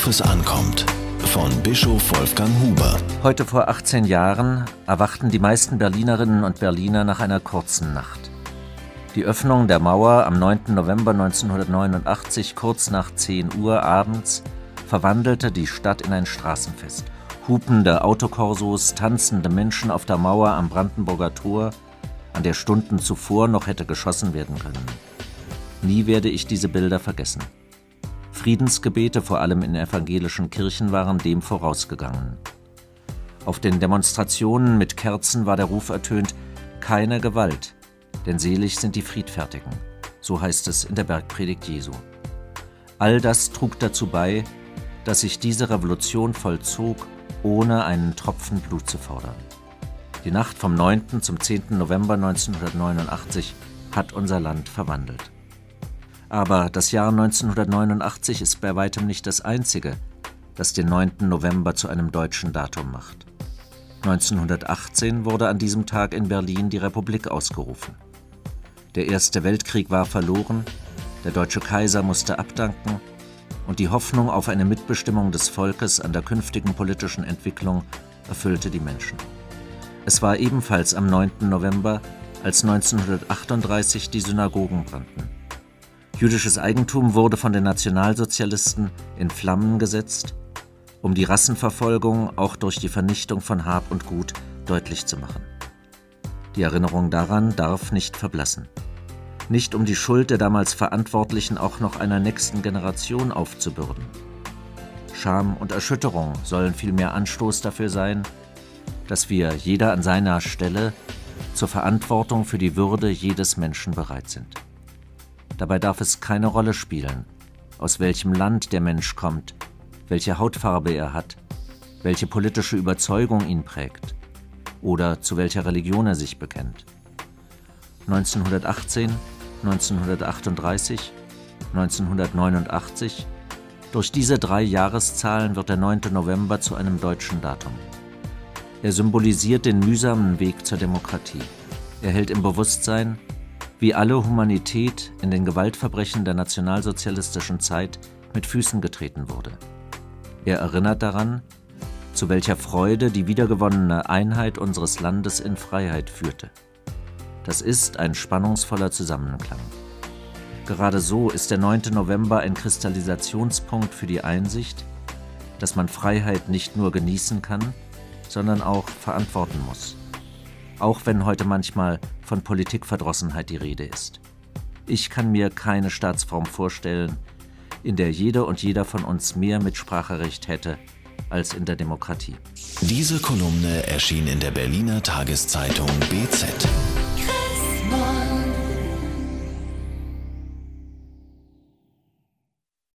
Worauf es ankommt. Von Bischof Wolfgang Huber. Heute vor 18 Jahren erwachten die meisten Berlinerinnen und Berliner nach einer kurzen Nacht. Die Öffnung der Mauer am 9. November 1989 kurz nach 10 Uhr abends verwandelte die Stadt in ein Straßenfest. Hupende Autokorsos, tanzende Menschen auf der Mauer am Brandenburger Tor, an der Stunden zuvor noch hätte geschossen werden können. Nie werde ich diese Bilder vergessen. Friedensgebete vor allem in evangelischen Kirchen waren dem vorausgegangen. Auf den Demonstrationen mit Kerzen war der Ruf ertönt, keine Gewalt, denn selig sind die Friedfertigen. So heißt es in der Bergpredigt Jesu. All das trug dazu bei, dass sich diese Revolution vollzog, ohne einen Tropfen Blut zu fordern. Die Nacht vom 9. zum 10. November 1989 hat unser Land verwandelt. Aber das Jahr 1989 ist bei weitem nicht das einzige, das den 9. November zu einem deutschen Datum macht. 1918 wurde an diesem Tag in Berlin die Republik ausgerufen. Der Erste Weltkrieg war verloren, der deutsche Kaiser musste abdanken und die Hoffnung auf eine Mitbestimmung des Volkes an der künftigen politischen Entwicklung erfüllte die Menschen. Es war ebenfalls am 9. November, als 1938 die Synagogen brannten. Jüdisches Eigentum wurde von den Nationalsozialisten in Flammen gesetzt, um die Rassenverfolgung auch durch die Vernichtung von Hab und Gut deutlich zu machen. Die Erinnerung daran darf nicht verblassen nicht um die Schuld der damals Verantwortlichen auch noch einer nächsten Generation aufzubürden. Scham und Erschütterung sollen vielmehr Anstoß dafür sein, dass wir jeder an seiner Stelle zur Verantwortung für die Würde jedes Menschen bereit sind. Dabei darf es keine Rolle spielen, aus welchem Land der Mensch kommt, welche Hautfarbe er hat, welche politische Überzeugung ihn prägt oder zu welcher Religion er sich bekennt. 1918 1938, 1989. Durch diese drei Jahreszahlen wird der 9. November zu einem deutschen Datum. Er symbolisiert den mühsamen Weg zur Demokratie. Er hält im Bewusstsein, wie alle Humanität in den Gewaltverbrechen der nationalsozialistischen Zeit mit Füßen getreten wurde. Er erinnert daran, zu welcher Freude die wiedergewonnene Einheit unseres Landes in Freiheit führte. Das ist ein spannungsvoller Zusammenklang. Gerade so ist der 9. November ein Kristallisationspunkt für die Einsicht, dass man Freiheit nicht nur genießen kann, sondern auch verantworten muss. Auch wenn heute manchmal von Politikverdrossenheit die Rede ist. Ich kann mir keine Staatsform vorstellen, in der jeder und jeder von uns mehr Mitspracherecht hätte als in der Demokratie. Diese Kolumne erschien in der Berliner Tageszeitung BZ.